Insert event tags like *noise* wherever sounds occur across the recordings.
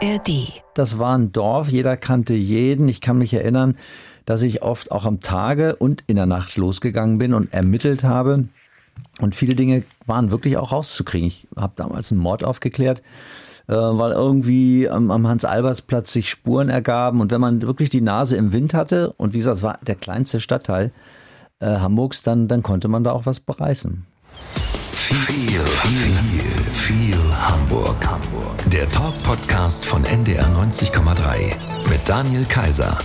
ARD. Das war ein Dorf, jeder kannte jeden. Ich kann mich erinnern, dass ich oft auch am Tage und in der Nacht losgegangen bin und ermittelt habe. Und viele Dinge waren wirklich auch rauszukriegen. Ich habe damals einen Mord aufgeklärt, äh, weil irgendwie am, am Hans-Albers-Platz sich Spuren ergaben. Und wenn man wirklich die Nase im Wind hatte, und wie gesagt, es war der kleinste Stadtteil äh, Hamburgs, dann, dann konnte man da auch was bereißen. Viel, viel, viel Hamburg. Hamburg. Der Talk-Podcast von NDR 90,3 mit Daniel Kaiser.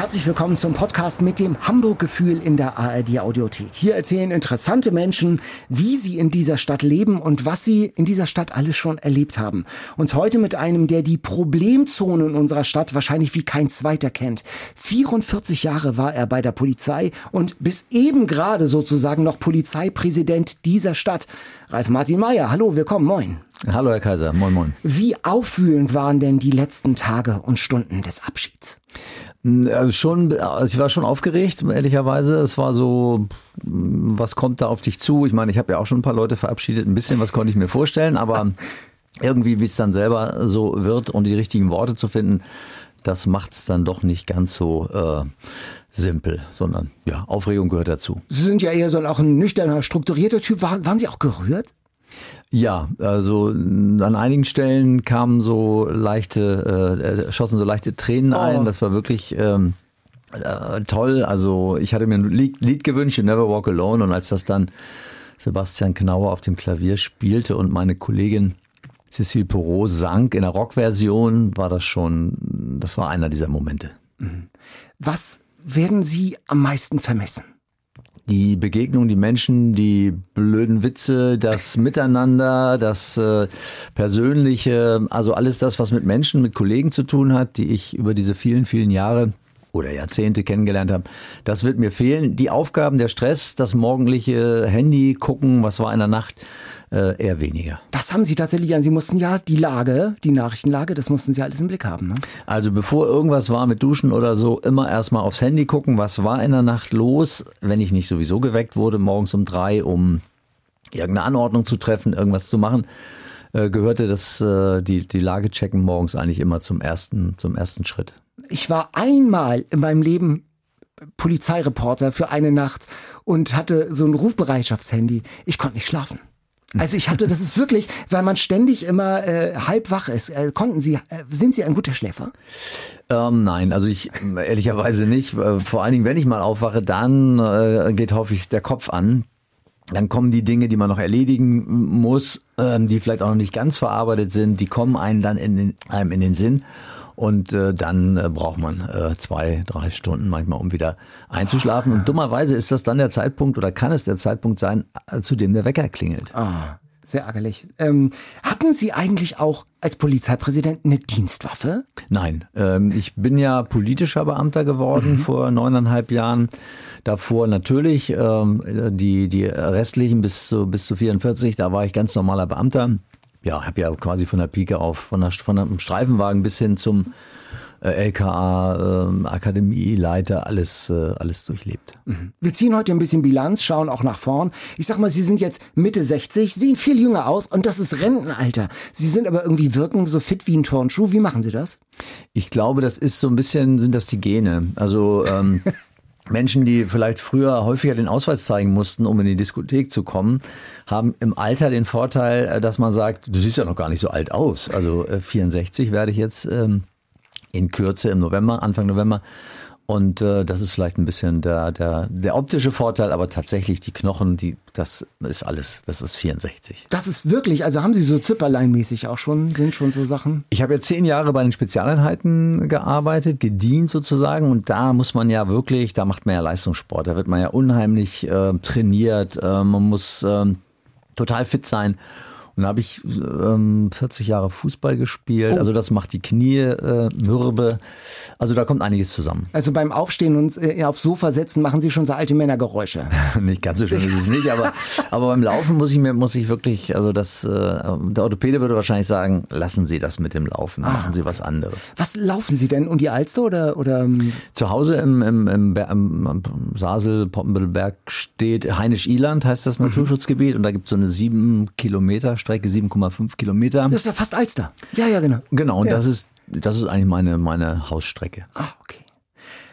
Herzlich willkommen zum Podcast mit dem Hamburg-Gefühl in der ARD Audiothek. Hier erzählen interessante Menschen, wie sie in dieser Stadt leben und was sie in dieser Stadt alles schon erlebt haben. Und heute mit einem, der die Problemzone in unserer Stadt wahrscheinlich wie kein zweiter kennt. 44 Jahre war er bei der Polizei und bis eben gerade sozusagen noch Polizeipräsident dieser Stadt. Ralf Martin Meyer, hallo, willkommen, moin. Hallo, Herr Kaiser, moin, moin. Wie aufwühlend waren denn die letzten Tage und Stunden des Abschieds? Also schon, also ich war schon aufgeregt, ehrlicherweise. Es war so, was kommt da auf dich zu? Ich meine, ich habe ja auch schon ein paar Leute verabschiedet. Ein bisschen was konnte ich mir vorstellen, aber *laughs* irgendwie, wie es dann selber so wird und die richtigen Worte zu finden, das macht es dann doch nicht ganz so äh, simpel, sondern ja, Aufregung gehört dazu. Sie sind ja eher so auch ein nüchterner, strukturierter Typ. War, waren Sie auch gerührt? Ja, also an einigen Stellen kamen so leichte, äh, schossen so leichte Tränen ein. Oh. Das war wirklich ähm, äh, toll. Also ich hatte mir ein Lied, Lied gewünscht, You Never Walk Alone. Und als das dann Sebastian Knauer auf dem Klavier spielte und meine Kollegin Cécile Perot sang in der Rockversion, war das schon, das war einer dieser Momente. Was werden Sie am meisten vermissen? Die Begegnung, die Menschen, die blöden Witze, das Miteinander, das äh, Persönliche, also alles das, was mit Menschen, mit Kollegen zu tun hat, die ich über diese vielen, vielen Jahre oder Jahrzehnte kennengelernt habe, das wird mir fehlen. Die Aufgaben, der Stress, das morgendliche Handy gucken, was war in der Nacht, äh, eher weniger. Das haben Sie tatsächlich an. Sie mussten ja die Lage, die Nachrichtenlage, das mussten Sie alles im Blick haben. Ne? Also bevor irgendwas war mit Duschen oder so, immer erstmal aufs Handy gucken, was war in der Nacht los, wenn ich nicht sowieso geweckt wurde, morgens um drei, um irgendeine Anordnung zu treffen, irgendwas zu machen, äh, gehörte das, äh, die, die Lage checken morgens eigentlich immer zum ersten, zum ersten Schritt. Ich war einmal in meinem Leben Polizeireporter für eine Nacht und hatte so ein Rufbereitschaftshandy. Ich konnte nicht schlafen. Also ich hatte, das ist wirklich, weil man ständig immer äh, halb wach ist. Äh, konnten Sie, äh, sind Sie ein guter Schläfer? Ähm, nein, also ich ehrlicherweise nicht. Äh, Vor allen Dingen, wenn ich mal aufwache, dann äh, geht häufig der Kopf an. Dann kommen die Dinge, die man noch erledigen muss, ähm, die vielleicht auch noch nicht ganz verarbeitet sind, die kommen einem dann in den, einem in den Sinn. Und äh, dann äh, braucht man äh, zwei, drei Stunden manchmal, um wieder einzuschlafen. Und dummerweise ist das dann der Zeitpunkt oder kann es der Zeitpunkt sein, äh, zu dem der Wecker klingelt. Ah, sehr ärgerlich. Ähm, hatten Sie eigentlich auch als Polizeipräsident eine Dienstwaffe? Nein, ähm, ich bin ja politischer Beamter geworden vor neuneinhalb Jahren. Davor natürlich ähm, die die restlichen bis zu bis zu 44, da war ich ganz normaler Beamter. Ja, habe ja quasi von der Pike auf, von der von einem Streifenwagen bis hin zum äh, LKA, ähm, Akademieleiter, alles äh, alles durchlebt. Wir ziehen heute ein bisschen Bilanz, schauen auch nach vorn. Ich sag mal, Sie sind jetzt Mitte 60, sehen viel jünger aus und das ist Rentenalter. Sie sind aber irgendwie wirken so fit wie ein Turnschuh. Wie machen Sie das? Ich glaube, das ist so ein bisschen, sind das die Gene. Also ähm, *laughs* Menschen, die vielleicht früher häufiger den Ausweis zeigen mussten, um in die Diskothek zu kommen, haben im Alter den Vorteil, äh, dass man sagt, du siehst ja noch gar nicht so alt aus. Also äh, 64 werde ich jetzt ähm, in Kürze im November, Anfang November. Und äh, das ist vielleicht ein bisschen der, der, der optische Vorteil, aber tatsächlich die Knochen, die, das ist alles, das ist 64. Das ist wirklich, also haben Sie so Zipperlein-mäßig auch schon, sind schon so Sachen? Ich habe ja zehn Jahre bei den Spezialeinheiten gearbeitet, gedient sozusagen. Und da muss man ja wirklich, da macht man ja Leistungssport. Da wird man ja unheimlich äh, trainiert. Äh, man muss ähm, total fit sein. Und da habe ich ähm, 40 Jahre Fußball gespielt. Also das macht die Knie äh, mürbe. Also da kommt einiges zusammen. Also beim Aufstehen und äh, aufs Sofa setzen machen Sie schon so alte Männergeräusche. *laughs* nicht ganz so schön ist es nicht, aber, *laughs* aber beim Laufen muss ich mir, muss ich wirklich, also das, äh, der Orthopäde würde wahrscheinlich sagen, lassen Sie das mit dem Laufen, machen Sie was anderes. Was laufen Sie denn? Um die Alster oder, oder ähm, Zu Hause im, im, im, im, im Sasel, Poppenbüttelberg steht Heinisch-Iland, heißt das Naturschutzgebiet, und da gibt es so eine sieben Kilometer Strecke, 7,5 Kilometer. Das ist ja fast Alster. Ja, ja, genau. Genau, und Ja. das ist das ist eigentlich meine meine Hausstrecke. Ah, okay.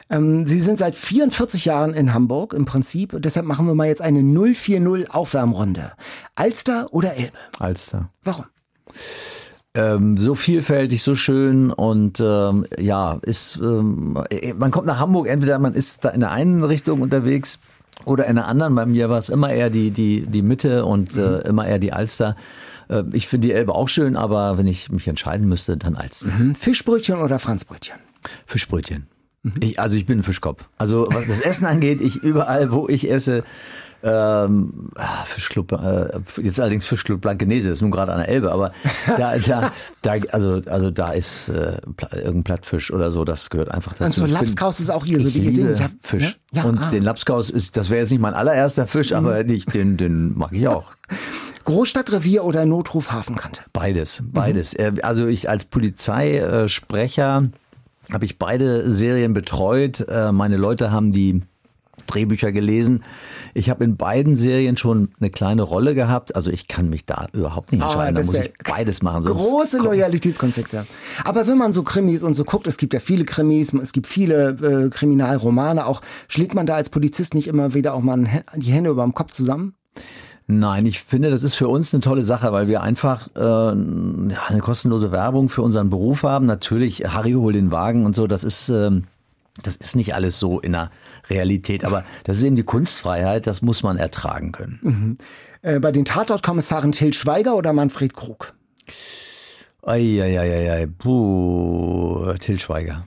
Ähm, Sie sind seit 44 Jahren in Hamburg im Prinzip. Deshalb machen wir mal jetzt eine 040 Aufwärmrunde. Alster oder Elbe? Alster. Warum? Ähm, so vielfältig, so schön und ähm, ja, ist ähm, äh, man kommt nach Hamburg, entweder man ist da in der einen Richtung unterwegs oder in der anderen. Bei mir war es immer eher die die die Mitte und äh, immer eher die Alster. Äh, ich finde die Elbe auch schön, aber wenn ich mich entscheiden müsste, dann Alster. Hm, Fischbrötchen oder Franzbrötchen? Fischbrötchen. Ich, also ich bin ein Fischkopf. Also was das Essen angeht, ich überall, wo ich esse, ähm, ah, Fischclub, äh, jetzt allerdings Fischclub Blankenese, ist nun gerade an der Elbe, aber da, da, *laughs* da also, also da ist äh, irgendein Plattfisch oder so, das gehört einfach dazu. Ich bin- Lapskaus ist auch hier so ich die liebe Dinge. Ja, Fisch. Ja, und ah. Mhm. den Lapskaus ist, das wäre jetzt nicht mein allererster Fisch, aber nicht, den, den mag ich auch. *laughs* Großstadtrevier oder Notruf Hafenkante? Beides, beides. Äh, Also ich als Polizeisprecher habe ich beide Serien betreut. Äh, Meine Leute haben die Drehbücher gelesen. Ich habe in beiden Serien schon eine kleine Rolle gehabt. Also ich kann mich da überhaupt nicht Ah, entscheiden. da das muss ich beides machen. Große Loyalitätskonflikte. Aber wenn man so Krimis und so guckt, es gibt ja viele Krimis, es gibt viele äh, Kriminalromane auch, schlägt man da als Polizist nicht immer wieder auch mal die Hände über dem Kopf zusammen? Nein, ich finde, das ist für uns eine tolle Sache, weil wir einfach äh, ja, eine kostenlose Werbung für unseren Beruf haben. Natürlich, Harry hol den Wagen und so, das ist, ähm, das ist nicht alles so in der Realität. Aber das ist eben die Kunstfreiheit, das muss man ertragen können. Äh, bei den Tatortkommissaren Till Schweiger oder Manfred Krug? Eieieiei, puh, Till Schweiger.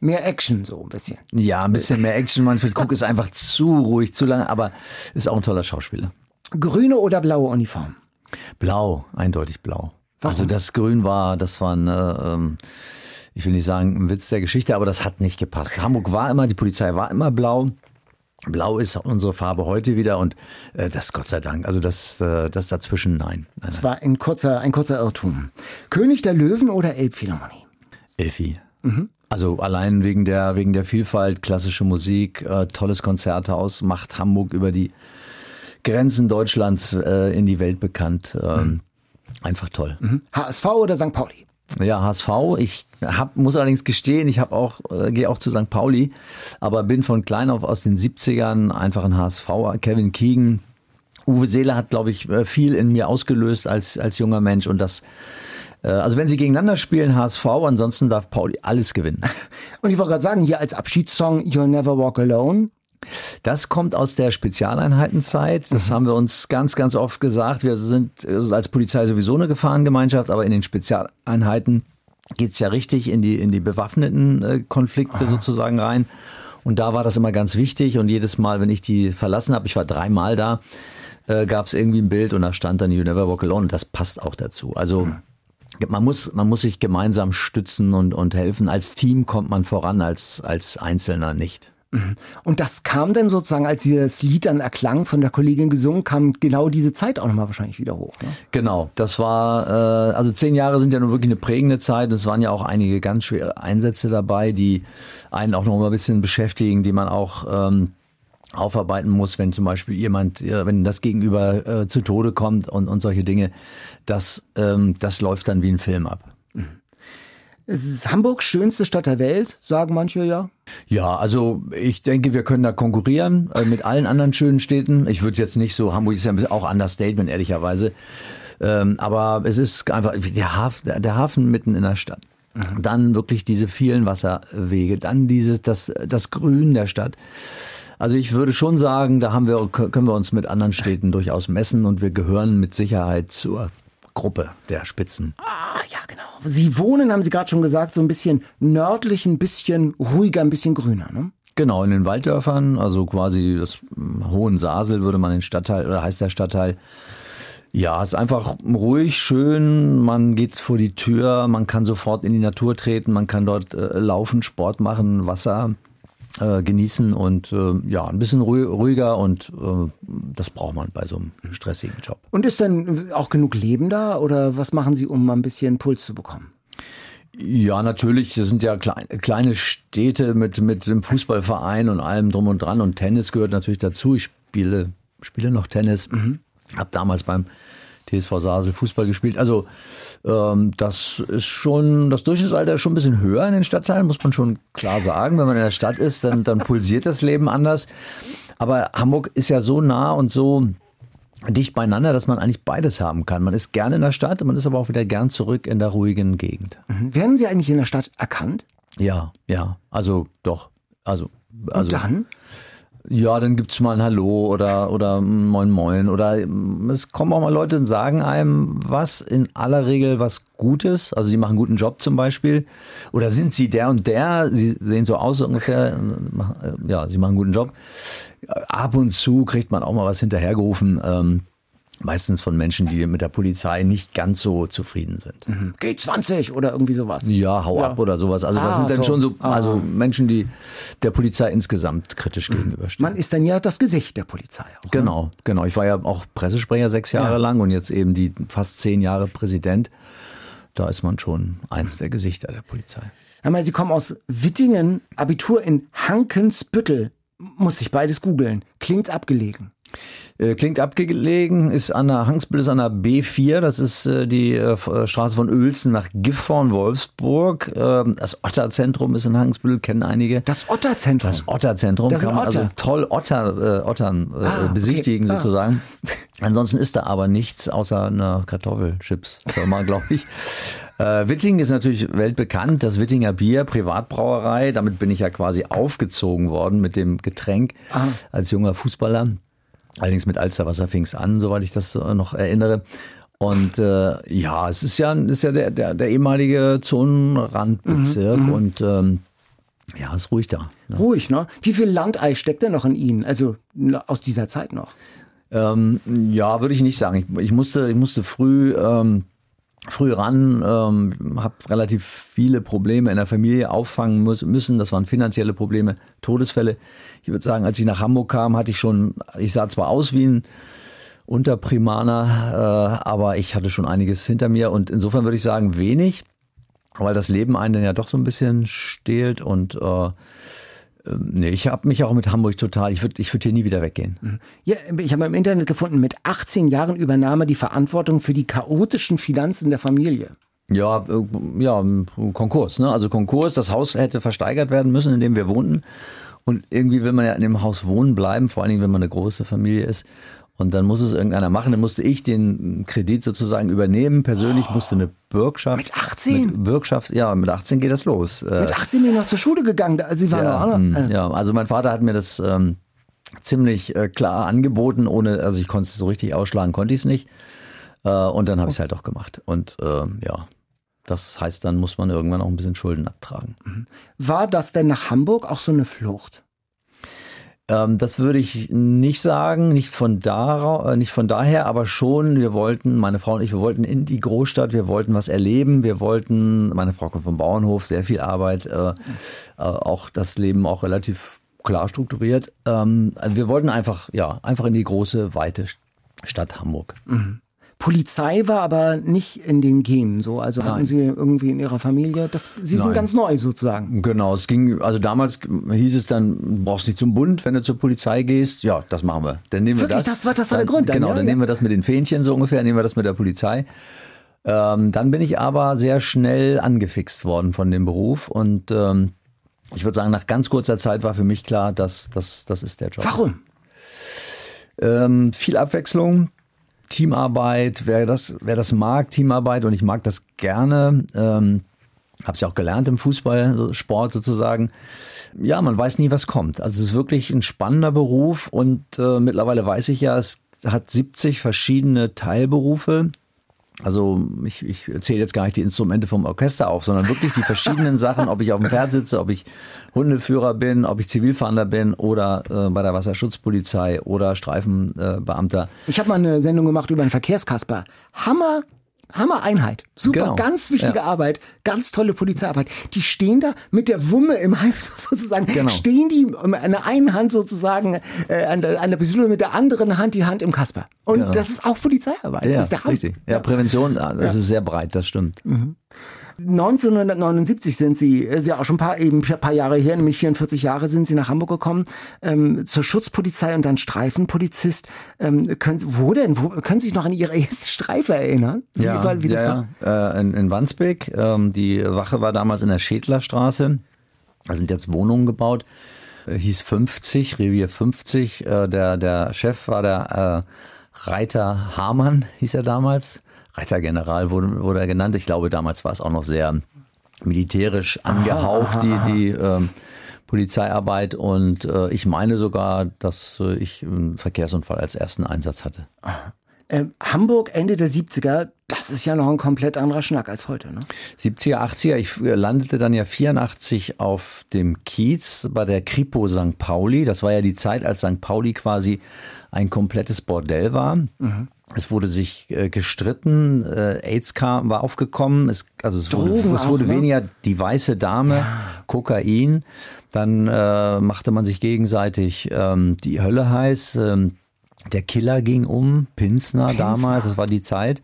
Mehr Action so ein bisschen. Ja, ein bisschen mehr Action. Manfred Cook ist einfach zu ruhig, zu lange, aber ist auch ein toller Schauspieler. Grüne oder blaue Uniform? Blau, eindeutig blau. Also das Grün war, das war ein, äh, ähm, ich will nicht sagen, ein Witz der Geschichte, aber das hat nicht gepasst. Hamburg war immer, die Polizei war immer blau. Blau ist unsere Farbe heute wieder und äh, das Gott sei Dank. Also das, äh, das dazwischen, nein. Das war ein kurzer, ein kurzer Irrtum. König der Löwen oder Elbphilharmonie? Elfi. Also allein wegen der, wegen der Vielfalt, klassische Musik, äh, tolles Konzerthaus, macht Hamburg über die Grenzen Deutschlands äh, in die Welt bekannt. Ähm, Einfach toll. HSV oder St. Pauli? Ja, HSV. Ich hab, muss allerdings gestehen, ich habe auch, äh, gehe auch zu St. Pauli, aber bin von klein auf aus den 70ern einfach ein HSV. Kevin Keegan, Uwe Seeler hat, glaube ich, äh, viel in mir ausgelöst als, als junger Mensch und das, äh, also wenn sie gegeneinander spielen, HSV, ansonsten darf Pauli alles gewinnen. *laughs* Und ich wollte gerade sagen, hier als Abschiedssong You'll Never Walk Alone. Das kommt aus der Spezialeinheitenzeit. Das haben wir uns ganz, ganz oft gesagt. Wir sind äh, als Polizei sowieso eine Gefahrengemeinschaft, aber in den Spezialeinheiten geht's ja richtig in die, in die bewaffneten äh, Konflikte sozusagen rein. Und da war das immer ganz wichtig. Und jedes Mal, wenn ich die verlassen habe, ich war dreimal da, äh, gab's irgendwie ein Bild und da stand dann You Never Walk Alone. Und das passt auch dazu. Also man muss, man muss sich gemeinsam stützen und, und helfen. Als Team kommt man voran, als, als Einzelner nicht. Und das kam dann sozusagen, als dieses Lied dann erklang, von der Kollegin gesungen, kam genau diese Zeit auch nochmal wahrscheinlich wieder hoch. Ne? Genau, das war, äh, also zehn Jahre sind ja nun wirklich eine prägende Zeit. Es waren ja auch einige ganz schwere Einsätze dabei, die einen auch noch mal ein bisschen beschäftigen, die man auch ähm, aufarbeiten muss, wenn zum Beispiel jemand, äh, wenn das Gegenüber äh, zu Tode kommt und, und solche Dinge. Das, ähm, das läuft dann wie ein Film ab. Es ist Hamburg schönste Stadt der Welt, sagen manche ja. Ja, also ich denke, wir können da konkurrieren äh, mit allen anderen schönen Städten. Ich würde jetzt nicht so, Hamburg ist ja auch Understatement, ehrlicherweise. Ähm, aber es ist einfach der Hafen, der Hafen mitten in der Stadt. Dann wirklich diese vielen Wasserwege, dann dieses, das, das Grün der Stadt. Also ich würde schon sagen, da haben wir, können wir uns mit anderen Städten durchaus messen und wir gehören mit Sicherheit zur Gruppe der Spitzen. Ah, ja, genau. Sie wohnen, haben Sie gerade schon gesagt, so ein bisschen nördlich, ein bisschen ruhiger, ein bisschen grüner, ne? Genau, in den Walddörfern, also quasi das hm, Hohensasel würde man den Stadtteil, oder heißt der Stadtteil. Ja, es ist einfach ruhig, schön, man geht vor die Tür, man kann sofort in die Natur treten, man kann dort äh, laufen, Sport machen, Wasser äh, genießen und äh, ja, ein bisschen ruhi- ruhiger und äh, das braucht man bei so einem stressigen Job. Und ist denn auch genug Leben da oder was machen Sie, um mal ein bisschen Puls zu bekommen? Ja, natürlich. Das sind ja klein, kleine Städte mit, mit dem Fußballverein und allem drum und dran. Und Tennis gehört natürlich dazu. Ich spiele, spiele noch Tennis. Hab damals beim TSV Sasel Fußball gespielt. Also ähm, das ist schon, das Durchschnittsalter ist schon ein bisschen höher in den Stadtteilen, muss man schon klar sagen. Wenn man in der Stadt ist, dann, dann pulsiert das Leben anders. Aber Hamburg ist ja so nah und so dicht beieinander, dass man eigentlich beides haben kann. Man ist gerne in der Stadt, man ist aber auch wieder gern zurück in der ruhigen Gegend. Mhm. Werden Sie eigentlich in der Stadt erkannt? Ja, ja, also doch. Also, also Und dann? Ja, dann gibt's mal ein Hallo oder, oder Moin Moin oder es kommen auch mal Leute und sagen einem was, in aller Regel was Gutes. Also sie machen einen guten Job zum Beispiel. Oder sind sie der und der? Sie sehen so aus ungefähr. Ja, sie machen einen guten Job. Ab und zu kriegt man auch mal was hinterhergerufen. Ähm, Meistens von Menschen, die mit der Polizei nicht ganz so zufrieden sind. Mhm. G20 oder irgendwie sowas. Ja, hau ab oder sowas. Also das Ah, sind dann so. schon so, Ah. also Menschen, die der Polizei insgesamt kritisch gegenüberstehen. Man ist dann ja das Gesicht der Polizei auch. Genau, genau. Ich war ja auch Pressesprecher sechs Jahre Ja. lang und jetzt eben die fast zehn Jahre Präsident. Da ist man schon eins der Gesichter der Polizei. Einmal, Sie kommen aus Wittingen, Abitur in Hankensbüttel. Muss ich beides googeln. Klingt abgelegen. Äh, klingt abgelegen, ist an der Hangsbüll ist an der B4, das ist äh, die äh, Straße von Uelzen nach Gifhorn, Wolfsburg. Ähm, das Otterzentrum ist in Hangsbüll, kennen einige. Das Otterzentrum. Das Otterzentrum Das kann man Otter. also toll Otter, äh, Ottern äh, Ah, okay. besichtigen Ah. sozusagen. Ansonsten ist da aber nichts außer einer Kartoffelchips-Firma, *laughs* glaube ich. Äh, Witting ist natürlich weltbekannt, das Wittinger Bier, Privatbrauerei. Damit bin ich ja quasi aufgezogen worden mit dem Getränk Ah. als junger Fußballer. Allerdings mit Alsterwasser fing es an, soweit ich das äh, noch erinnere. Und äh, ja, es ist ja, ist ja der, der, der ehemalige Zonenrandbezirk Mhm, und ähm, ja, ist ruhig da. Ne? Ruhig, ne? Wie viel Landei steckt denn noch in Ihnen? Also aus dieser Zeit noch. Ähm, ja, würde ich nicht sagen. Ich, ich musste, ich musste früh, ähm, früh ran, ähm, habe relativ viele Probleme in der Familie auffangen muss, müssen. Das waren finanzielle Probleme, Todesfälle. Ich würde sagen, als ich nach Hamburg kam, hatte ich schon, ich sah zwar aus wie ein Unterprimaner, äh, aber ich hatte schon einiges hinter mir und insofern würde ich sagen wenig, weil das Leben einen ja doch so ein bisschen stehlt und äh, ähm, nee, ich habe mich auch mit Hamburg total, ich würde ich würd hier nie wieder weggehen. Ja, ich habe im Internet gefunden, mit 18 Jahren übernahm er die Verantwortung für die chaotischen Finanzen der Familie. Ja, äh, ja, Konkurs, ne? Also Konkurs, das Haus hätte versteigert werden müssen, in dem wir wohnten. Und irgendwie will man ja in dem Haus wohnen bleiben, vor allen Dingen, wenn man eine große Familie ist. Und dann muss es irgendeiner machen. Dann musste ich den Kredit sozusagen übernehmen. Persönlich musste eine Bürgschaft. Mit 18? Mit Bürgschaft, ja, mit 18 geht das los. Äh, Mit 18 bin ich noch zur Schule gegangen. Sie waren ja, noch, hm, äh, ja, also mein Vater hat mir das ähm, ziemlich äh, klar angeboten, ohne, also ich konnte es so richtig ausschlagen, konnte ich es nicht. Äh, und dann habe ich es halt auch gemacht. Und ähm, ja, das heißt, dann muss man irgendwann auch ein bisschen Schulden abtragen. War das denn nach Hamburg auch so eine Flucht? Ähm, das würde ich nicht sagen, nicht von da, äh, nicht von daher, aber schon. Wir wollten, meine Frau und ich, wir wollten in die Großstadt, wir wollten was erleben, wir wollten. Meine Frau kommt vom Bauernhof, sehr viel Arbeit, äh, äh, auch das Leben auch relativ klar strukturiert. Ähm, wir wollten einfach, ja, einfach in die große weite Stadt Hamburg. Polizei war aber nicht in den Genen so. Also hatten Nein. Sie irgendwie in Ihrer Familie, das, Sie sind Nein. ganz neu sozusagen. Genau, es ging, also damals hieß es dann, du brauchst nicht zum Bund, wenn du zur Polizei gehst. Ja, das machen wir. Dann nehmen wir Wirklich? das. Das war- das war der dann, Grund dann, Genau, ja, dann nehmen wir das mit den Fähnchen so ungefähr, nehmen wir das mit der Polizei. Ähm, dann bin ich aber sehr schnell angefixt worden von dem Beruf und ähm, ich würde sagen, nach ganz kurzer Zeit war für mich klar, dass das, das ist der Job. Warum? Ähm, viel Abwechslung, Teamarbeit, wer das, wer das mag, Teamarbeit und ich mag das gerne. Ähm, habe es ja auch gelernt im Fußball, so Sport sozusagen. Ja, man weiß nie, was kommt. Also es ist wirklich ein spannender Beruf und äh, mittlerweile weiß ich ja, es hat 70 verschiedene Teilberufe. Also ich, ich zähle jetzt gar nicht die Instrumente vom Orchester auf, sondern wirklich die verschiedenen *laughs* Sachen, ob ich auf dem Pferd sitze, ob ich Hundeführer bin, ob ich Zivilfahnder bin oder äh, bei der Wasserschutzpolizei oder Streifenbeamter. Äh. Ich habe mal eine Sendung gemacht über einen Verkehrskasper. Hammer, Hammer Einheit. Super, Genau. ganz wichtige Ja. Arbeit, ganz tolle Polizeiarbeit. Die stehen da mit der Wumme im Hals *laughs* sozusagen. Genau. Stehen die an der einen Hand sozusagen äh, an, der, an der Pistole, mit der anderen Hand die Hand im Kasper. Und Genau. das ist auch Polizeiarbeit. Ja, das ist der Hammer. richtig. Ja, Prävention, äh, das ist sehr breit, das stimmt. 1979 sind Sie, ist ja auch schon ein paar, eben ein paar Jahre her, nämlich 44 Jahre sind Sie nach Hamburg gekommen, ähm, zur Schutzpolizei und dann Streifenpolizist. Ähm, können, wo denn? Wo, können Sie sich noch an Ihre *laughs* erste Streife erinnern? Wie, ja, wie das ja, war? Äh, in, in Wandsbek. Ähm, die Wache war damals in der Schädlerstraße. Da sind jetzt Wohnungen gebaut. Äh, hieß 50, Revier 50. Äh, der, der Chef war der äh, Reiter Hamann, hieß er damals. Reitergeneral wurde, wurde er genannt. Ich glaube, damals war es auch noch sehr militärisch angehaucht, aha, aha. die, die ähm, Polizeiarbeit. Und äh, ich meine sogar, dass äh, ich einen Verkehrsunfall als ersten Einsatz hatte. Äh, Hamburg Ende der 70er, das ist ja noch ein komplett anderer Schnack als heute, ne? 70er, 80er. Ich landete dann ja 84 auf dem Kiez bei der Kripo St. Pauli. Das war ja die Zeit, als St. Pauli quasi ein komplettes Bordell war. Mhm. Es wurde sich äh, gestritten, äh, AIDS kam, war aufgekommen, es, also es Drogen wurde, es wurde auch, ne? weniger die weiße Dame, ja. Kokain. Dann äh, machte man sich gegenseitig ähm, die Hölle heiß. Ähm, der Killer ging um, Pinsner, Pinsner. damals, das war die Zeit.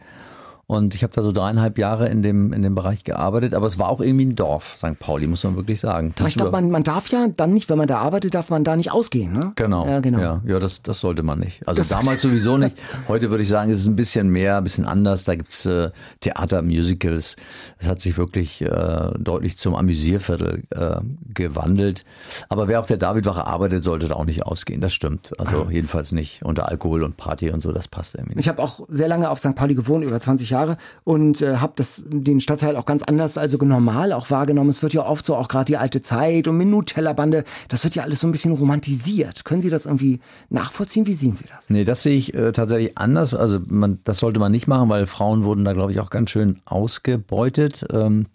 Und ich habe da so dreieinhalb Jahre in dem, in dem Bereich gearbeitet, aber es war auch irgendwie ein Dorf, St. Pauli, muss man wirklich sagen. Aber ich glaube, man, man darf ja dann nicht, wenn man da arbeitet, darf man da nicht ausgehen, ne? Genau. Ja, genau. Ja, ja das, das sollte man nicht. Also das damals *laughs* sowieso nicht. Heute würde ich sagen, es ist ein bisschen mehr, ein bisschen anders. Da gibt's äh, Theater, Musicals. Es hat sich wirklich äh, deutlich zum Amüsierviertel äh, gewandelt. Aber wer auf der Davidwache arbeitet, sollte da auch nicht ausgehen. Das stimmt. Also ah. jedenfalls nicht unter Alkohol und Party und so, das passt irgendwie nicht. Ich habe auch sehr lange auf St. Pauli gewohnt, über 20 Jahre. Jahre und äh, habe den Stadtteil auch ganz anders, also normal auch wahrgenommen. Es wird ja oft so auch gerade die alte Zeit und mit Nutella-Bande, das wird ja alles so ein bisschen romantisiert. Können Sie das irgendwie nachvollziehen? Wie sehen Sie das? Nee, das sehe ich äh, tatsächlich anders. Also man, das sollte man nicht machen, weil Frauen wurden da, glaube ich, auch ganz schön ausgebeutet. Ähm,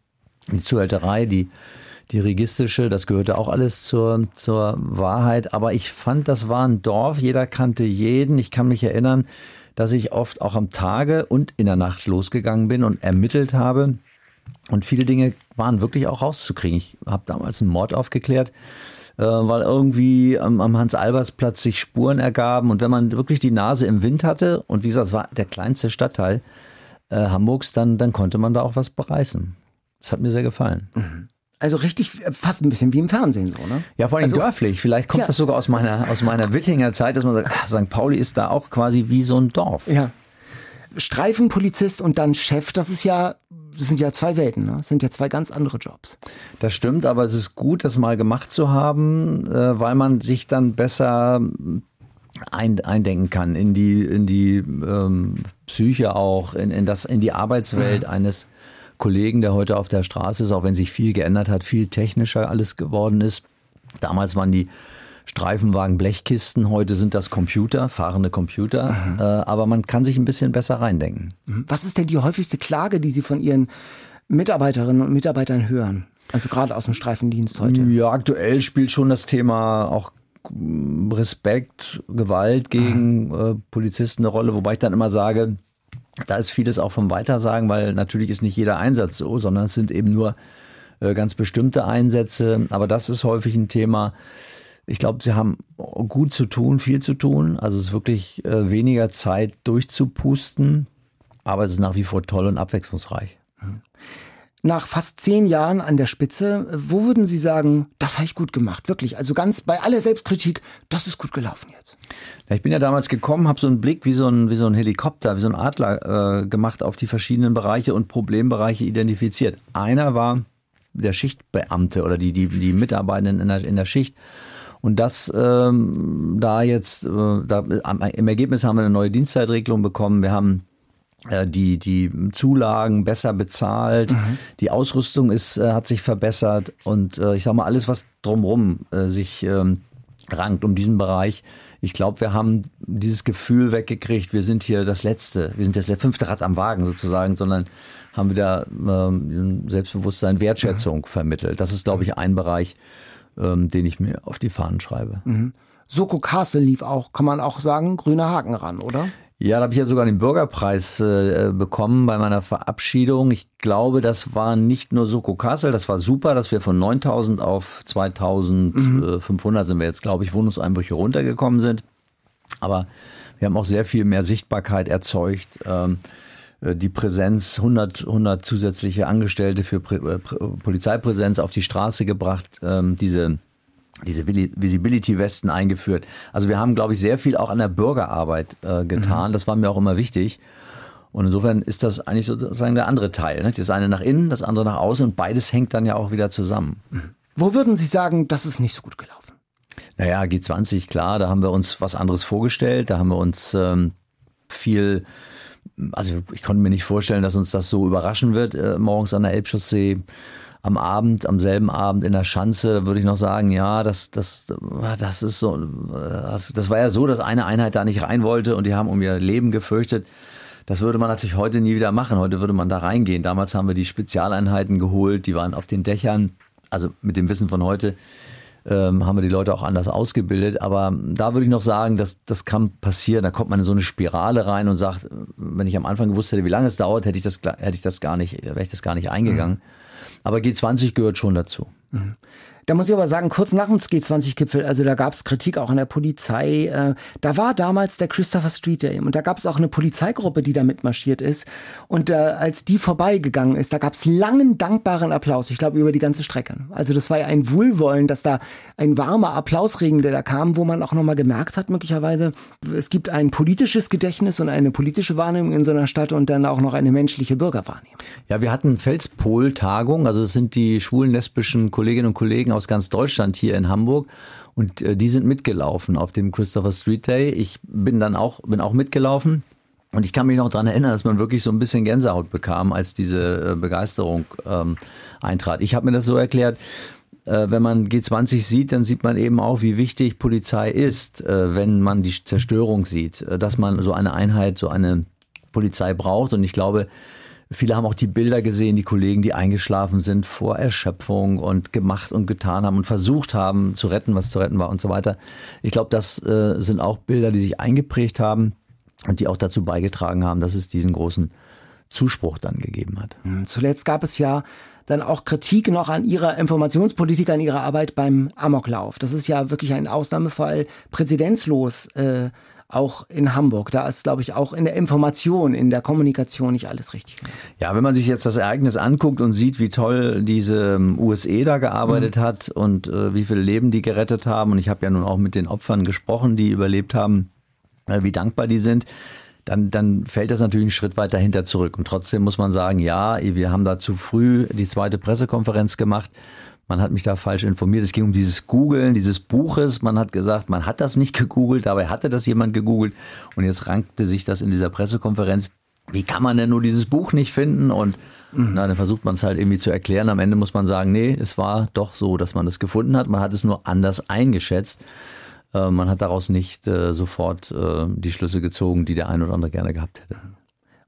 die Zuhälterei, die dirigistische, das gehörte auch alles zur, zur Wahrheit. Aber ich fand, das war ein Dorf, jeder kannte jeden. Ich kann mich erinnern, dass ich oft auch am Tage und in der Nacht losgegangen bin und ermittelt habe. Und viele Dinge waren wirklich auch rauszukriegen. Ich habe damals einen Mord aufgeklärt, äh, weil irgendwie am, am Hans-Albers-Platz sich Spuren ergaben. Und wenn man wirklich die Nase im Wind hatte, und wie gesagt, es war der kleinste Stadtteil äh, Hamburgs, dann, dann konnte man da auch was bereißen. Das hat mir sehr gefallen. Mhm. Also richtig, fast ein bisschen wie im Fernsehen so, ne? Ja, vor allem also, dörflich. Vielleicht kommt ja. das sogar aus meiner, aus meiner Wittinger Zeit, dass man sagt, ach, St. Pauli ist da auch quasi wie so ein Dorf. Ja. Streifenpolizist und dann Chef, das ist ja, das sind ja zwei Welten, ne? Das sind ja zwei ganz andere Jobs. Das stimmt, aber es ist gut, das mal gemacht zu haben, äh, weil man sich dann besser ein, eindenken kann in die, in die ähm, Psyche auch, in, in, das, in die Arbeitswelt ja. eines Kollegen, der heute auf der Straße ist, auch wenn sich viel geändert hat, viel technischer alles geworden ist. Damals waren die Streifenwagen Blechkisten, heute sind das Computer, fahrende Computer, mhm. äh, aber man kann sich ein bisschen besser reindenken. Mhm. Was ist denn die häufigste Klage, die Sie von Ihren Mitarbeiterinnen und Mitarbeitern hören? Also gerade aus dem Streifendienst heute. Ja, aktuell spielt schon das Thema auch Respekt, Gewalt gegen äh, Polizisten eine Rolle, wobei ich dann immer sage, da ist vieles auch vom Weitersagen, weil natürlich ist nicht jeder Einsatz so, sondern es sind eben nur äh, ganz bestimmte Einsätze. Aber das ist häufig ein Thema. Ich glaube, sie haben gut zu tun, viel zu tun. Also es ist wirklich äh, weniger Zeit durchzupusten, aber es ist nach wie vor toll und abwechslungsreich. Mhm nach fast zehn Jahren an der Spitze, wo würden Sie sagen, das habe ich gut gemacht, wirklich? Also ganz bei aller Selbstkritik, das ist gut gelaufen jetzt. Ja, ich bin ja damals gekommen, habe so einen Blick wie so ein, wie so ein Helikopter, wie so ein Adler äh, gemacht auf die verschiedenen Bereiche und Problembereiche identifiziert. Einer war der Schichtbeamte oder die, die, die Mitarbeitenden in der, in der Schicht. Und das ähm, da jetzt, äh, da, im Ergebnis haben wir eine neue Dienstzeitregelung bekommen. Wir haben die, die Zulagen besser bezahlt, mhm. die Ausrüstung ist, äh, hat sich verbessert und äh, ich sag mal, alles, was drumrum äh, sich ähm, rankt um diesen Bereich. Ich glaube, wir haben dieses Gefühl weggekriegt, wir sind hier das Letzte, wir sind das fünfte Rad am Wagen sozusagen, sondern haben wieder ähm, Selbstbewusstsein, Wertschätzung mhm. vermittelt. Das ist, glaube ich, ein Bereich, ähm, den ich mir auf die Fahnen schreibe. Mhm. Soko Castle lief auch, kann man auch sagen, grüner Haken ran, oder? Ja, da habe ich ja sogar den Bürgerpreis äh, bekommen bei meiner Verabschiedung. Ich glaube, das war nicht nur Soko Kassel, das war super, dass wir von 9000 auf 2500 mhm. sind wir jetzt, glaube ich, Wohnungseinbrüche runtergekommen sind. Aber wir haben auch sehr viel mehr Sichtbarkeit erzeugt. Ähm, äh, die Präsenz, 100, 100 zusätzliche Angestellte für äh, Polizeipräsenz auf die Straße gebracht, ähm, diese diese Visibility-Westen eingeführt. Also wir haben, glaube ich, sehr viel auch an der Bürgerarbeit äh, getan. Mhm. Das war mir auch immer wichtig. Und insofern ist das eigentlich sozusagen der andere Teil. Ne? Das eine nach innen, das andere nach außen und beides hängt dann ja auch wieder zusammen. Wo würden Sie sagen, das ist nicht so gut gelaufen? Naja, G20, klar, da haben wir uns was anderes vorgestellt. Da haben wir uns ähm, viel, also ich konnte mir nicht vorstellen, dass uns das so überraschen wird, äh, morgens an der Elbchaussee am Abend, am selben Abend in der Schanze, würde ich noch sagen, ja, das, das, das ist so, das, das war ja so, dass eine Einheit da nicht rein wollte und die haben um ihr Leben gefürchtet. Das würde man natürlich heute nie wieder machen. Heute würde man da reingehen. Damals haben wir die Spezialeinheiten geholt, die waren auf den Dächern. Also mit dem Wissen von heute ähm, haben wir die Leute auch anders ausgebildet. Aber da würde ich noch sagen, dass das kann passieren. Da kommt man in so eine Spirale rein und sagt, wenn ich am Anfang gewusst hätte, wie lange es dauert, hätte ich das, hätte ich das gar nicht, wäre ich das gar nicht eingegangen. Mhm. Aber G20 gehört schon dazu. Mhm. Da muss ich aber sagen, kurz nach dem G20-Gipfel, also da gab es Kritik auch an der Polizei. Äh, da war damals der Christopher Street Day und da gab es auch eine Polizeigruppe, die da mitmarschiert ist. Und äh, als die vorbeigegangen ist, da gab es langen, dankbaren Applaus, ich glaube, über die ganze Strecke. Also das war ja ein Wohlwollen, dass da ein warmer Applausregen, der da kam, wo man auch nochmal gemerkt hat, möglicherweise, es gibt ein politisches Gedächtnis und eine politische Wahrnehmung in so einer Stadt und dann auch noch eine menschliche Bürgerwahrnehmung. Ja, wir hatten Felspol-Tagung, also es sind die schwulen, lesbischen Kolleginnen und Kollegen aus ganz Deutschland hier in Hamburg und äh, die sind mitgelaufen auf dem Christopher Street Day. Ich bin dann auch, bin auch mitgelaufen. Und ich kann mich noch dran erinnern, dass man wirklich so ein bisschen Gänsehaut bekam, als diese äh, Begeisterung ähm, eintrat. Ich habe mir das so erklärt, äh, wenn man G20 sieht, dann sieht man eben auch, wie wichtig Polizei ist, äh, wenn man die Zerstörung sieht, äh, dass man so eine Einheit, so eine Polizei braucht. Und ich glaube, Viele haben auch die Bilder gesehen, die Kollegen, die eingeschlafen sind vor Erschöpfung und gemacht und getan haben und versucht haben zu retten, was zu retten war und so weiter. Ich glaube, das äh, sind auch Bilder, die sich eingeprägt haben und die auch dazu beigetragen haben, dass es diesen großen Zuspruch dann gegeben hat. Zuletzt gab es ja dann auch Kritik noch an ihrer Informationspolitik, an ihrer Arbeit beim Amoklauf. Das ist ja wirklich ein Ausnahmefall, präzedenzlos. Äh, auch in Hamburg. Da ist, glaube ich, auch in der Information, in der Kommunikation nicht alles richtig. Ja, wenn man sich jetzt das Ereignis anguckt und sieht, wie toll diese ähm, USE da gearbeitet mhm. hat und äh, wie viele Leben die gerettet haben, und ich habe ja nun auch mit den Opfern gesprochen, die überlebt haben, äh, wie dankbar die sind, dann, dann fällt das natürlich einen Schritt weiter hinter zurück. Und trotzdem muss man sagen, ja, wir haben da zu früh die zweite Pressekonferenz gemacht man hat mich da falsch informiert. Es ging um dieses Googeln dieses Buches. Man hat gesagt, man hat das nicht gegoogelt, dabei hatte das jemand gegoogelt. Und jetzt rankte sich das in dieser Pressekonferenz. Wie kann man denn nur dieses Buch nicht finden? Und mhm. na, dann versucht man es halt irgendwie zu erklären. Am Ende muss man sagen, nee, es war doch so, dass man das gefunden hat. Man hat es nur anders eingeschätzt. Äh, man hat daraus nicht äh, sofort äh, die Schlüsse gezogen, die der ein oder andere gerne gehabt hätte.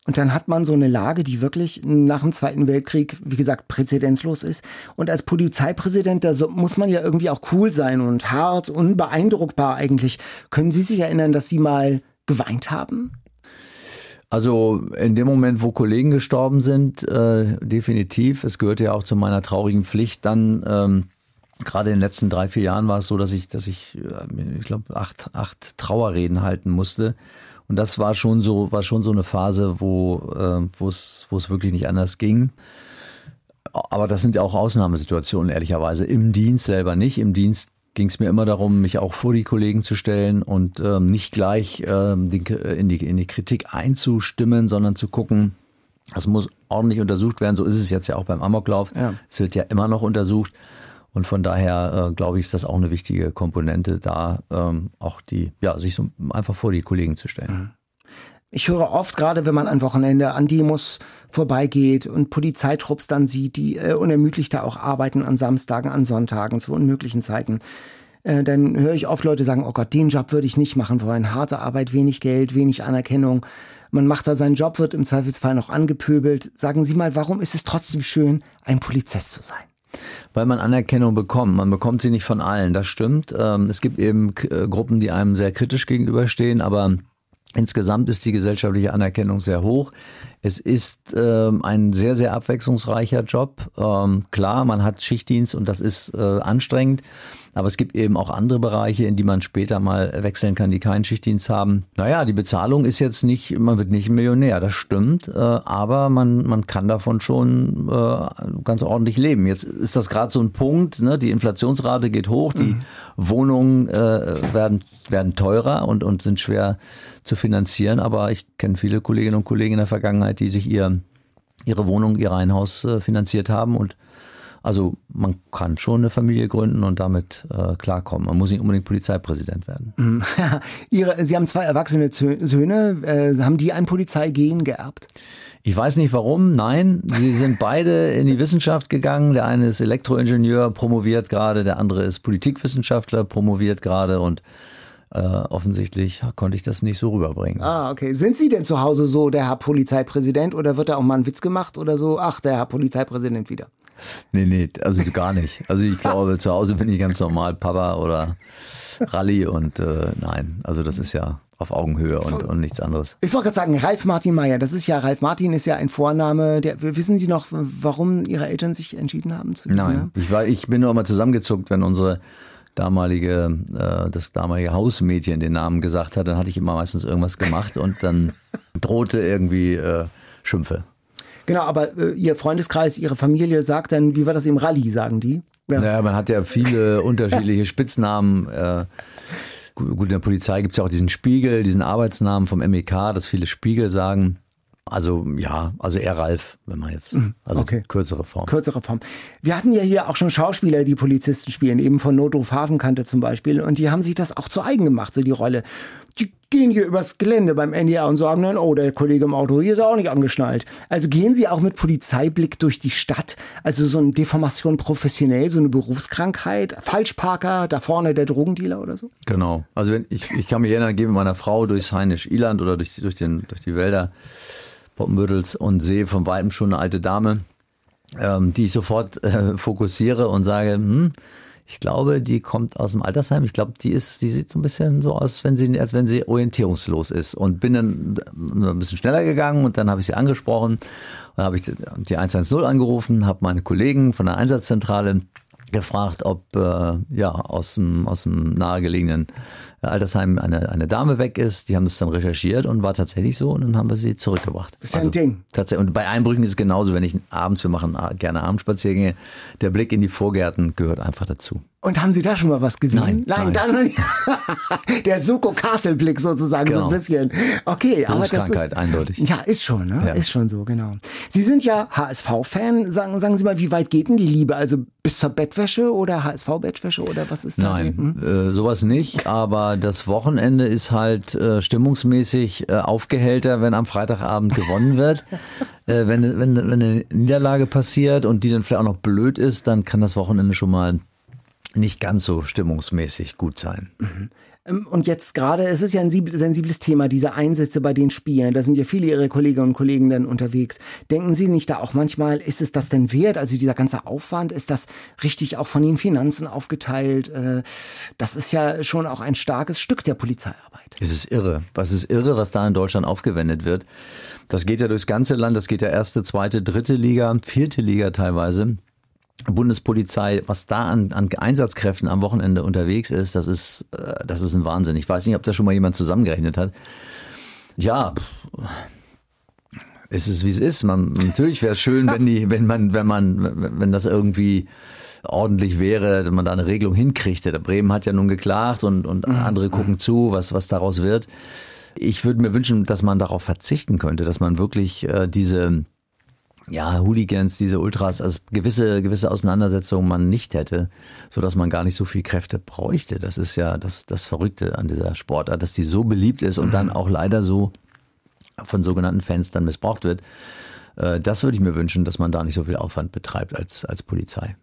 Und dann hat man so eine Lage, die wirklich nach dem Zweiten Weltkrieg, wie gesagt, präzedenzlos ist. Und als Polizeipräsident, da muss man ja irgendwie auch cool sein und hart, unbeeindruckbar eigentlich. Können Sie sich erinnern, dass Sie mal geweint haben? Also in dem Moment, wo Kollegen gestorben sind, äh, definitiv. Es gehörte ja auch zu meiner traurigen Pflicht. Dann ähm, gerade in den letzten drei, vier Jahren war es so, dass ich, dass ich, äh, ich glaube, acht, acht Trauerreden halten musste. Und das war schon so, war schon so eine Phase, wo äh, wo es wo es wirklich nicht anders ging. Aber das sind ja auch Ausnahmesituationen, ehrlicherweise. Im Dienst selber nicht. Im Dienst ging es mir immer darum, mich auch vor die Kollegen zu stellen und ähm, nicht gleich ähm, die, in, die, in die Kritik einzustimmen, sondern zu gucken, das muss ordentlich untersucht werden. So ist es jetzt ja auch beim Amoklauf. Ja. Es wird ja immer noch untersucht. Und von daher äh, glaube ich, ist das auch eine wichtige Komponente, da ähm, auch die, ja, sich so einfach vor die Kollegen zu stellen. Mhm. Ich höre oft, gerade wenn man am Wochenende an Demos vorbeigeht und Polizeitrupps dann sieht, die äh, unermüdlich da auch arbeiten an Samstagen, an Sonntagen, zu unmöglichen Zeiten. Äh, dann höre ich oft Leute sagen, oh Gott, den Job würde ich nicht machen wollen. Harte Arbeit, wenig Geld, wenig Anerkennung. Man macht da seinen Job, wird im Zweifelsfall noch angepöbelt. Sagen Sie mal, warum ist es trotzdem schön, ein Polizist zu sein? Weil man Anerkennung bekommt. Man bekommt sie nicht von allen, das stimmt. Ähm, es gibt eben äh, Gruppen, die einem sehr kritisch gegenüberstehen, aber insgesamt ist die gesellschaftliche Anerkennung sehr hoch. Es ist ähm, ein sehr, sehr abwechslungsreicher Job. Ähm, klar, man hat Schichtdienst und das ist äh, anstrengend. Aber es gibt eben auch andere Bereiche, in die man später mal wechseln kann, die keinen Schichtdienst haben. Naja, die Bezahlung ist jetzt nicht, man wird nicht Millionär, das stimmt, äh, aber man, man kann davon schon äh, ganz ordentlich leben. Jetzt ist das gerade so ein Punkt, ne? die Inflationsrate geht hoch, die mhm. Wohnungen äh, werden, werden teurer und, und sind schwer zu finanzieren, aber ich kenne viele Kolleginnen und Kollegen in der Vergangenheit, die sich ihr, ihre Wohnung, ihr Reihenhaus äh, finanziert haben und also man kann schon eine Familie gründen und damit äh, klarkommen. Man muss nicht unbedingt Polizeipräsident werden. Mhm. *laughs* Ihre, Sie haben zwei erwachsene Söhne. Äh, haben die ein Polizeigehen geerbt? Ich weiß nicht warum. Nein, sie sind beide in die Wissenschaft gegangen. Der eine ist Elektroingenieur, promoviert gerade. Der andere ist Politikwissenschaftler, promoviert gerade und äh, offensichtlich konnte ich das nicht so rüberbringen. Ah, okay. Sind Sie denn zu Hause so der Herr Polizeipräsident oder wird da auch mal ein Witz gemacht oder so? Ach, der Herr Polizeipräsident wieder. Nee, nee, also gar nicht. Also ich glaube, zu Hause bin ich ganz normal Papa oder Rallye und äh, nein, also das ist ja auf Augenhöhe und, und nichts anderes. Ich wollte gerade sagen, Ralf Martin Meyer, das ist ja, Ralf Martin ist ja ein Vorname, der, wissen Sie noch, warum Ihre Eltern sich entschieden haben zu Nein, ich, war, ich bin nur immer zusammengezuckt, wenn unsere damalige, äh, das damalige Hausmädchen den Namen gesagt hat, dann hatte ich immer meistens irgendwas gemacht und dann *laughs* drohte irgendwie äh, Schimpfe. Genau, aber äh, Ihr Freundeskreis, Ihre Familie sagt dann, wie war das im Rallye, sagen die? Ja. Naja, man hat ja viele *laughs* unterschiedliche Spitznamen. Äh, gut, in der Polizei gibt es ja auch diesen Spiegel, diesen Arbeitsnamen vom MEK, dass viele Spiegel sagen. Also ja, also eher Ralf, wenn man jetzt, mhm, also okay. kürzere Form. Kürzere Form. Wir hatten ja hier auch schon Schauspieler, die Polizisten spielen, eben von Notruf Hafenkante zum Beispiel, und die haben sich das auch zu eigen gemacht, so die Rolle. Die gehen hier übers Gelände beim NDR und sagen dann, oh, der Kollege im Auto hier ist auch nicht angeschnallt. Also gehen Sie auch mit Polizeiblick durch die Stadt, also so eine Deformation professionell, so eine Berufskrankheit, Falschparker, da vorne der Drogendealer oder so? Genau. Also wenn ich, ich kann mich erinnern, gehe mit meiner Frau durchs Heinisch-Iland oder durch, durch, den, durch die Wälder Poppenbüttels und sehe von weitem schon eine alte Dame, ähm, die ich sofort äh, fokussiere und sage, hm, ich glaube, die kommt aus dem Altersheim. Ich glaube, die ist, die sieht so ein bisschen so aus, wenn sie, als wenn sie orientierungslos ist. Und bin dann ein bisschen schneller gegangen und dann habe ich sie angesprochen. Dann habe ich die 110 angerufen, habe meine Kollegen von der Einsatzzentrale gefragt, ob äh, ja aus dem aus dem nahegelegenen Altersheim eine, eine Dame weg ist. Die haben das dann recherchiert und war tatsächlich so und dann haben wir sie zurückgebracht. Das ist ja also, ein Ding. Tatsächlich. Und bei Einbrüchen ist es genauso, wenn ich abends, wir machen gerne Abendspaziergänge, der Blick in die Vorgärten gehört einfach dazu. Und haben Sie da schon mal was gesehen? Nein. Nein, nein. dann nicht. *laughs* Der Suko Castle Blick sozusagen genau. so ein bisschen. Okay, aber das ist eindeutig. Ja, ist schon, ne? Ja. Ist schon so, genau. Sie sind ja HSV-Fan. Sagen, sagen Sie mal, wie weit geht denn die Liebe? Also bis zur Bettwäsche oder HSV-Bettwäsche oder was ist da? Nein, hm? äh, sowas nicht. Aber das Wochenende ist halt äh, stimmungsmäßig äh, aufgehellter, wenn am Freitagabend gewonnen wird. *laughs* äh, wenn, wenn, wenn eine Niederlage passiert und die dann vielleicht auch noch blöd ist, dann kann das Wochenende schon mal nicht ganz so stimmungsmäßig gut sein. Mhm. Und jetzt gerade, es ist ja ein sensibles Thema, diese Einsätze bei den Spielen. Da sind ja viele Ihrer Kolleginnen und Kollegen dann unterwegs. Denken Sie nicht da auch manchmal, ist es das denn wert? Also dieser ganze Aufwand, ist das richtig auch von den Finanzen aufgeteilt? Äh, das ist ja schon auch ein starkes Stück der Polizeiarbeit. Es ist irre. Was ist irre, was da in Deutschland aufgewendet wird. Das geht ja durchs ganze Land. Das geht ja erste, zweite, dritte Liga, vierte Liga teilweise. Bundespolizei, was da an, an Einsatzkräften am Wochenende unterwegs ist, das ist, äh, das ist ein Wahnsinn. Ich weiß nicht, ob da schon mal jemand zusammengerechnet hat. Ja, es ist wie es ist. Man, natürlich wäre es schön, wenn die, wenn man, wenn man, wenn das irgendwie ordentlich wäre, wenn man da eine Regelung hinkriegte. Der Bremen hat ja nun geklagt und, und mhm. andere gucken zu, was, was daraus wird. Ich würde mir wünschen, dass man darauf verzichten könnte, dass man wirklich äh, diese ja, Hooligans, diese Ultras, also gewisse, gewisse Auseinandersetzungen man nicht hätte, so dass man gar nicht so viel Kräfte bräuchte. Das ist ja das, das Verrückte an dieser Sportart, dass die so beliebt ist und dann auch leider so von sogenannten Fans dann missbraucht wird. Äh, das würde ich mir wünschen, dass man da nicht so viel Aufwand betreibt als, als Polizei.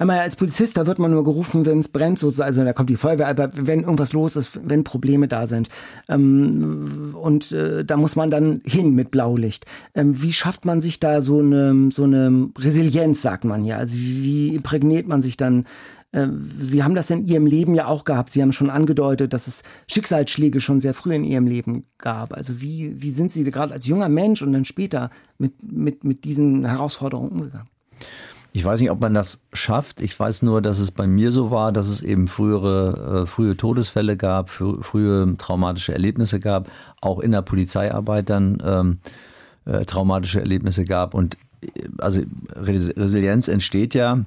Einmal als Polizist, da wird man nur gerufen, wenn es brennt, sozusagen, also da kommt die Feuerwehr, aber wenn irgendwas los ist, wenn Probleme da sind. Ähm, und äh, da muss man dann hin mit Blaulicht. Ähm, wie schafft man sich da so eine, so eine Resilienz, sagt man ja? Also wie imprägniert man sich dann Äh, Sie haben das in Ihrem Leben ja auch gehabt. Sie haben schon angedeutet, dass es Schicksalsschläge schon sehr früh in Ihrem Leben gab. Also wie, wie sind Sie gerade als junger Mensch und dann später mit, mit, mit diesen Herausforderungen umgegangen? Ich weiß nicht, ob man das schafft. Ich weiß nur, dass es bei mir so war, dass es eben frühere, äh, frühe Todesfälle gab, frü frühe traumatische Erlebnisse gab, auch in der Polizeiarbeit dann ähm, äh, traumatische Erlebnisse gab. Und äh, also Resilienz entsteht ja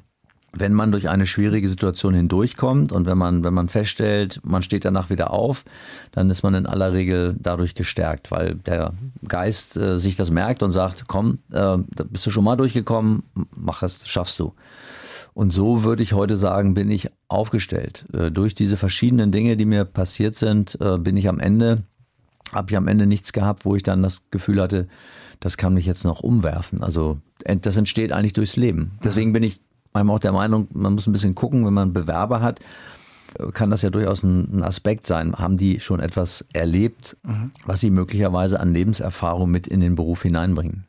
wenn man durch eine schwierige Situation hindurchkommt und wenn man, wenn man feststellt, man steht danach wieder auf, dann ist man in aller Regel dadurch gestärkt, weil der Geist äh, sich das merkt und sagt, komm, äh, da bist du schon mal durchgekommen, mach es, schaffst du. Und so würde ich heute sagen, bin ich aufgestellt. Äh, durch diese verschiedenen Dinge, die mir passiert sind, äh, bin ich am Ende, habe ich am Ende nichts gehabt, wo ich dann das Gefühl hatte, das kann mich jetzt noch umwerfen. Also das entsteht eigentlich durchs Leben. Deswegen bin ich manchmal auch der Meinung, man muss ein bisschen gucken, wenn man Bewerber hat, kann das ja durchaus ein, ein Aspekt sein. Haben die schon etwas erlebt, mhm. was sie möglicherweise an Lebenserfahrung mit in den Beruf hineinbringen?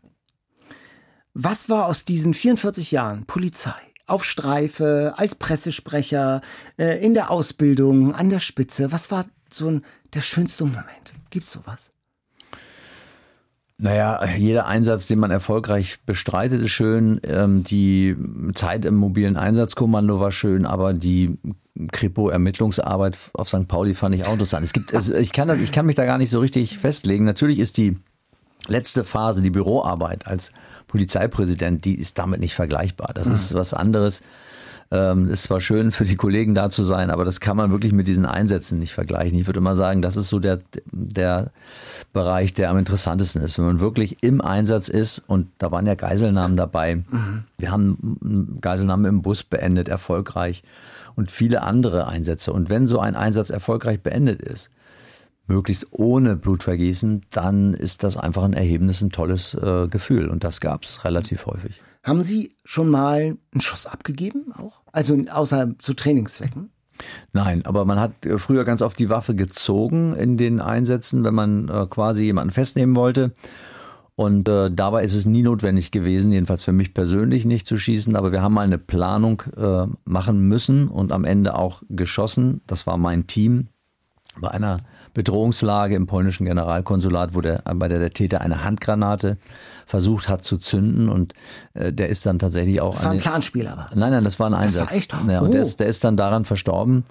Was war aus diesen 44 Jahren Polizei? Auf Streife, als Pressesprecher, äh, in der Ausbildung, an der Spitze. Was war so ein, der schönste Moment? Gibt's sowas? Naja, jeder Einsatz, den man erfolgreich bestreitet, ist schön. Ähm, die Zeit im mobilen Einsatzkommando war schön, aber die Kripo-Ermittlungsarbeit auf St. Pauli fand ich auch interessant. Es gibt, also ich kann das, ich kann mich da gar nicht so richtig festlegen. Natürlich ist die letzte Phase, die Büroarbeit als Polizeipräsident, die ist damit nicht vergleichbar. Das mhm. ist was anderes. Ähm, ist zwar schön für die Kollegen da zu sein, aber das kann man wirklich mit diesen Einsätzen nicht vergleichen. Ich würde immer sagen, das ist so der, der Bereich, der am interessantesten ist. Wenn man wirklich im Einsatz ist und da waren ja Geiselnahmen dabei. Mhm. Wir haben Geiselnahmen im Bus beendet, erfolgreich und viele andere Einsätze. Und wenn so ein Einsatz erfolgreich beendet ist, möglichst ohne Blutvergießen, dann ist das einfach ein erhebendes, ein tolles äh, Gefühl. Und das gab es relativ häufig. Haben Sie schon mal einen Schuss abgegeben auch? Also außer zu Trainingszwecken? Nein, aber man hat äh, früher ganz oft die Waffe gezogen in den Einsätzen, wenn man äh, quasi jemanden festnehmen wollte. Und äh, dabei ist es nie notwendig gewesen, jedenfalls für mich persönlich nicht zu schießen, aber wir haben mal eine Planung äh, machen müssen und am Ende auch geschossen. Das war mein Team bei einer Bedrohungslage im polnischen Generalkonsulat, wo der, bei der der Täter eine Handgranate versucht hat zu zünden und äh, der ist dann tatsächlich auch. Das war ein Planspiel aber. Nein, nein, das war ein Einsatz. Das war echt? Ja, und oh. der, ist, der ist dann daran verstorben.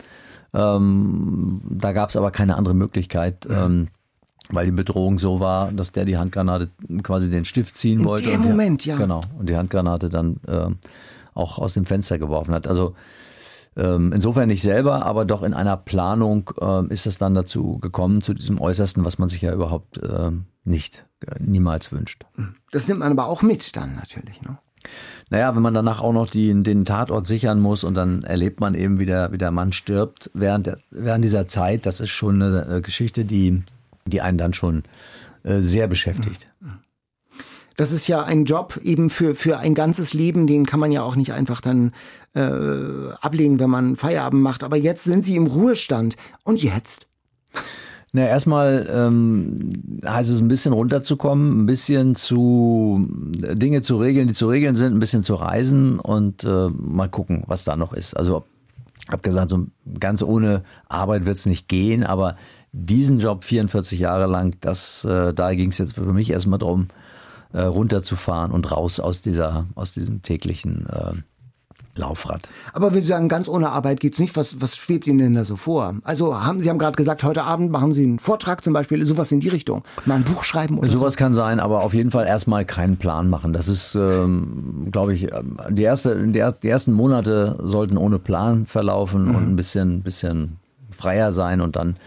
Ähm, da gab es aber keine andere Möglichkeit. Ja. Ähm, weil die Bedrohung so war, dass der die Handgranate quasi den Stift ziehen In wollte. In dem Moment, ja. Genau. Und die Handgranate dann äh, auch aus dem Fenster geworfen hat. Also insofern nicht selber, aber doch in einer Planung äh, ist es dann dazu gekommen, zu diesem Äußersten, was man sich ja überhaupt äh, nicht, äh, niemals wünscht. Das nimmt man aber auch mit dann natürlich, ne? Naja, wenn man danach auch noch die, den Tatort sichern muss und dann erlebt man eben, wie der, wie der Mann stirbt während, der, während dieser Zeit, das ist schon eine äh, Geschichte, die, die einen dann schon äh, sehr beschäftigt. Mhm. Das ist ja ein Job eben für, für ein ganzes Leben, den kann man ja auch nicht einfach dann äh, ablegen, wenn man Feierabend macht. Aber jetzt sind Sie im Ruhestand. Und jetzt? Na, erstmal ähm, heißt es ein bisschen runterzukommen, ein bisschen zu Dinge zu regeln, die zu regeln sind, ein bisschen zu reisen und äh, mal gucken, was da noch ist. Also hab gesagt, so ganz ohne Arbeit wird's nicht gehen, aber diesen Job 44 Jahre lang, das äh, da ging es jetzt für mich erstmal drum, äh, runterzufahren und raus aus dieser, aus diesem täglichen äh, Laufrad. Aber wenn Sie sagen, ganz ohne Arbeit geht's nicht, was, was schwebt Ihnen denn da so vor? Also haben Sie haben gerade gesagt, heute Abend machen Sie einen Vortrag zum Beispiel, sowas in die Richtung. Mal ein Buch schreiben oder Sowas so? kann sein, aber auf jeden Fall erstmal keinen Plan machen. Das ist, ähm, glaube ich, ähm, die, erste, die ersten Monate sollten ohne Plan verlaufen mhm. und ein bisschen, bisschen freier sein und dann,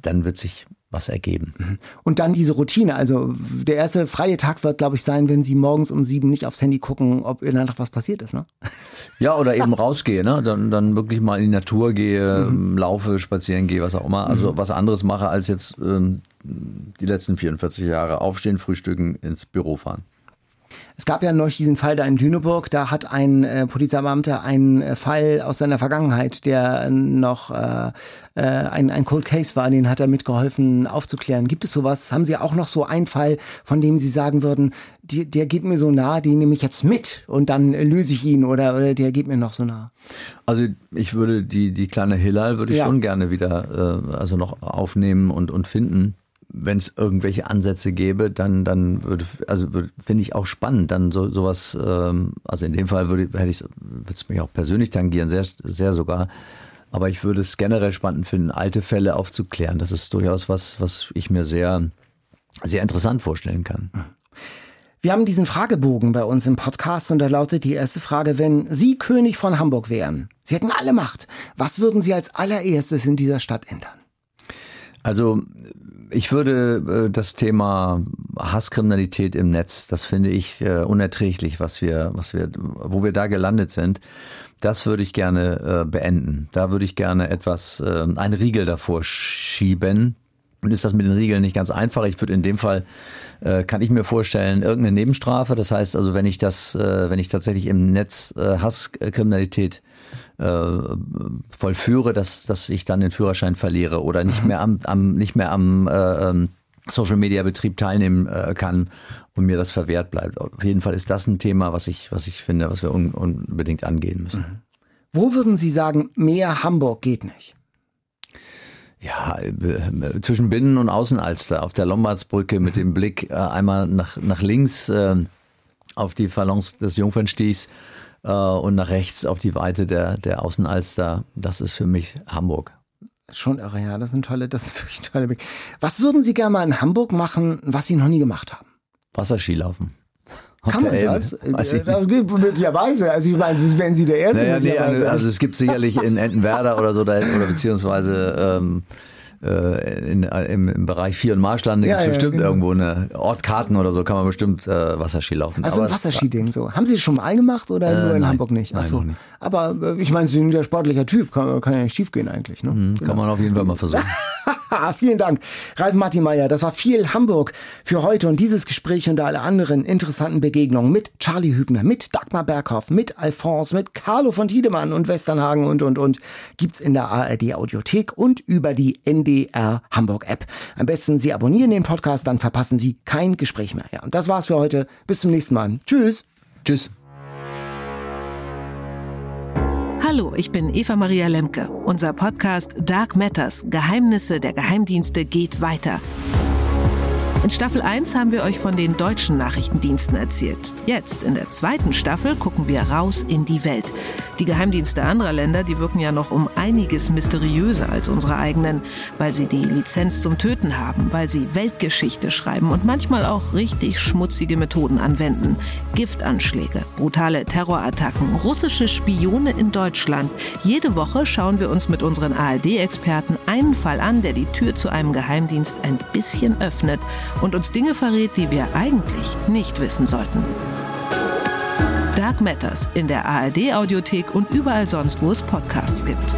dann wird sich was ergeben. Mhm. Und dann diese Routine. Also der erste freie Tag wird, glaube ich, sein, wenn Sie morgens um sieben nicht aufs Handy gucken, ob in der Nacht was passiert ist. Ne? *laughs* Ja, oder eben rausgehe, ne? Dann, dann wirklich mal in die Natur gehe, mhm. laufe, spazieren gehe, was auch immer. Also mhm. was anderes mache als jetzt ähm, die letzten 44 Jahre aufstehen, frühstücken, ins Büro fahren. Es gab ja neulich diesen Fall da in Lüneburg, da hat ein äh, Polizeibeamter einen äh, Fall aus seiner Vergangenheit, der noch äh, äh, ein, ein Cold Case war, den hat er mitgeholfen aufzuklären. Gibt es sowas? Haben Sie auch noch so einen Fall, von dem Sie sagen würden, die, der geht mir so nah, den nehme ich jetzt mit und dann löse ich ihn oder, oder der geht mir noch so nah? Also ich würde die, die kleine Hillal würde ich ja. schon gerne wieder äh, also noch aufnehmen und, und finden wenn es irgendwelche Ansätze gäbe, dann dann würde also finde ich auch spannend, dann so sowas ähm, also in dem Fall würde hätte ich würde es mich auch persönlich tangieren, sehr sehr sogar, aber ich würde es generell spannend finden, alte Fälle aufzuklären. Das ist durchaus was, was ich mir sehr, sehr interessant vorstellen kann. Wir haben diesen Fragebogen bei uns im Podcast und da lautet die erste Frage, wenn Sie König von Hamburg wären, Sie hätten alle Macht, was würden Sie als allererstes in dieser Stadt ändern? Also ich würde äh, das Thema Hasskriminalität im Netz, das finde ich äh, unerträglich, was wir, was wir, wo wir da gelandet sind. Das würde ich gerne äh, beenden. Da würde ich gerne etwas, äh, einen Riegel davor schieben. Und ist das mit den Riegeln nicht ganz einfach? Ich würde in dem Fall, äh, kann ich mir vorstellen, irgendeine Nebenstrafe. Das heißt also, wenn ich das, äh, wenn ich tatsächlich im Netz äh, Hasskriminalität vollführe, dass, dass ich dann den Führerschein verliere oder nicht mehr am, am nicht mehr am äh, ähm, Social Media Betrieb teilnehmen äh, kann und mir das verwehrt bleibt. Auf jeden Fall ist das ein Thema, was ich, was ich finde, was wir un unbedingt angehen müssen. Mhm. Wo würden Sie sagen, mehr Hamburg geht nicht? Ja, äh, zwischen Binnen- und Außenalster auf der Lombardsbrücke mit dem Blick äh, einmal nach, nach links äh, auf die Phalanx des Jungfernstichs äh, und nach rechts auf die Weite der, der Außenalster. Das ist für mich Hamburg. Schon irre, ja, das sind tolle, das sind wirklich tolle Blick. Was würden Sie gerne mal in Hamburg machen, was Sie noch nie gemacht haben? Wasserskilaufen. Auf Kann man Elbe. das? Weiß ich gibt möglicherweise. Also ich meine, wären Sie der Erste. Naja, nee, also, also es gibt sicherlich in Entenwerder oder so, oder beziehungsweise ähm, äh, in, äh, im, im Bereich Vier- und Marschlande ja, gibt es ja, bestimmt genau. irgendwo eine Ortkarten oder so, kann man bestimmt äh, Wasserski laufen. Also ein Wasserski-Ding so. Haben Sie es schon mal gemacht oder äh, nur in nein, Hamburg nicht? Achso. Nein, nicht. Aber äh, ich meine, Sie sind ja sportlicher Typ, kann, kann ja nicht schief gehen eigentlich. Ne? Mhm, genau. Kann man auf jeden Fall mal versuchen. *laughs* Vielen Dank, Ralf Martin Meyer. Das war viel Hamburg für heute und dieses Gespräch und alle anderen interessanten Begegnungen mit Charlie Hübner, mit Dagmar Berghoff, mit Alphonse, mit Carlo von Tiedemann und Westernhagen und, und, und gibt's in der ARD Audiothek und über die NDR Hamburg App. Am besten Sie abonnieren den Podcast, dann verpassen Sie kein Gespräch mehr. Ja, und das war's für heute. Bis zum nächsten Mal. Tschüss. Tschüss. Hallo, ich bin Eva Maria Lemke. Unser Podcast Dark Matters, Geheimnisse der Geheimdienste geht weiter. In Staffel 1 haben wir euch von den deutschen Nachrichtendiensten erzählt. Jetzt, in der zweiten Staffel, gucken wir raus in die Welt. Die Geheimdienste anderer Länder, die wirken ja noch um einiges mysteriöser als unsere eigenen, weil sie die Lizenz zum Töten haben, weil sie Weltgeschichte schreiben und manchmal auch richtig schmutzige Methoden anwenden. Giftanschläge, brutale Terrorattacken, russische Spione in Deutschland. Jede Woche schauen wir uns mit unseren ARD-Experten einen Fall an, der die Tür zu einem Geheimdienst ein bisschen öffnet und uns Dinge verrät, die wir eigentlich nicht wissen sollten. Dark Matters in der ARD Audiothek und überall sonst, wo es Podcasts gibt.